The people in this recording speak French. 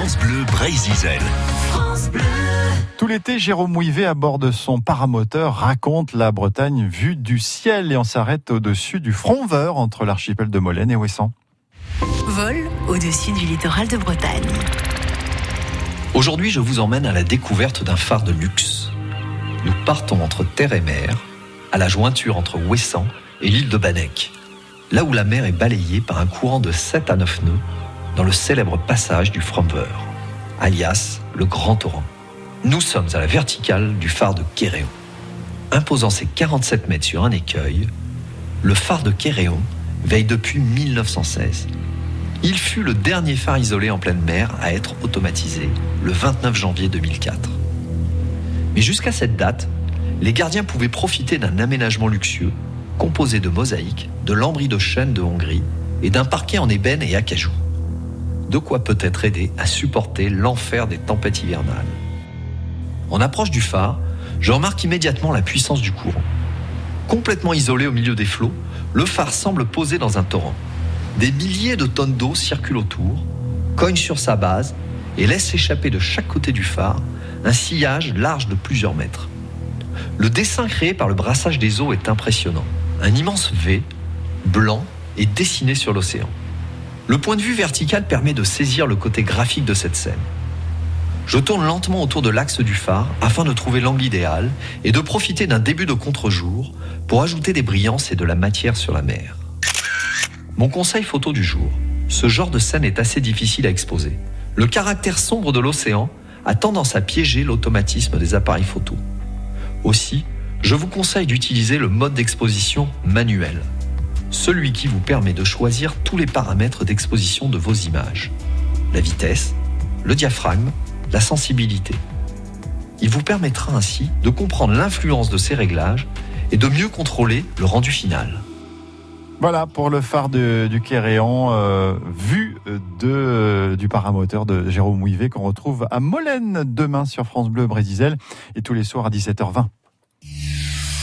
France Bleu Brésil. Tout l'été, Jérôme Ouivet, à bord de son paramoteur, raconte la Bretagne vue du ciel et on s'arrête au-dessus du Fromveur entre l'archipel de Molène et Ouessant. Vol au-dessus du littoral de Bretagne. Aujourd'hui, je vous emmène à la découverte d'un phare de luxe. Nous partons entre terre et mer, à la jointure entre Ouessant et l'île de Banec, là où la mer est balayée par un courant de 7 à 9 nœuds le célèbre passage du Fromveur, alias le Grand Torrent. Nous sommes à la verticale du phare de Kéréon. Imposant ses 47 mètres sur un écueil, le phare de Kéréon veille depuis 1916. Il fut le dernier phare isolé en pleine mer à être automatisé le 29 janvier 2004. Mais jusqu'à cette date, les gardiens pouvaient profiter d'un aménagement luxueux composé de mosaïques, de lambris de chêne de Hongrie et d'un parquet en ébène et acajou. De quoi peut-être aider à supporter l'enfer des tempêtes hivernales. En approche du phare, je remarque immédiatement la puissance du courant. Complètement isolé au milieu des flots, le phare semble posé dans un torrent. Des milliers de tonnes d'eau circulent autour, cognent sur sa base et laissent échapper de chaque côté du phare un sillage large de plusieurs mètres. Le dessin créé par le brassage des eaux est impressionnant. Un immense V, blanc, est dessiné sur l'océan. Le point de vue vertical permet de saisir le côté graphique de cette scène. Je tourne lentement autour de l'axe du phare afin de trouver l'angle idéal et de profiter d'un début de contre-jour pour ajouter des brillances et de la matière sur la mer. Mon conseil photo du jour. Ce genre de scène est assez difficile à exposer. Le caractère sombre de l'océan a tendance à piéger l'automatisme des appareils photo. Aussi, je vous conseille d'utiliser le mode d'exposition manuel, celui qui vous permet de choisir tous les paramètres d'exposition de vos images. La vitesse, le diaphragme, la sensibilité. Il vous permettra ainsi de comprendre l'influence de ces réglages et de mieux contrôler le rendu final. Voilà pour le phare du Kéréan, euh, vue de, du paramoteur de Jérôme Ouivet qu'on retrouve à Molène demain sur France Bleu Brésil et tous les soirs à 17h20.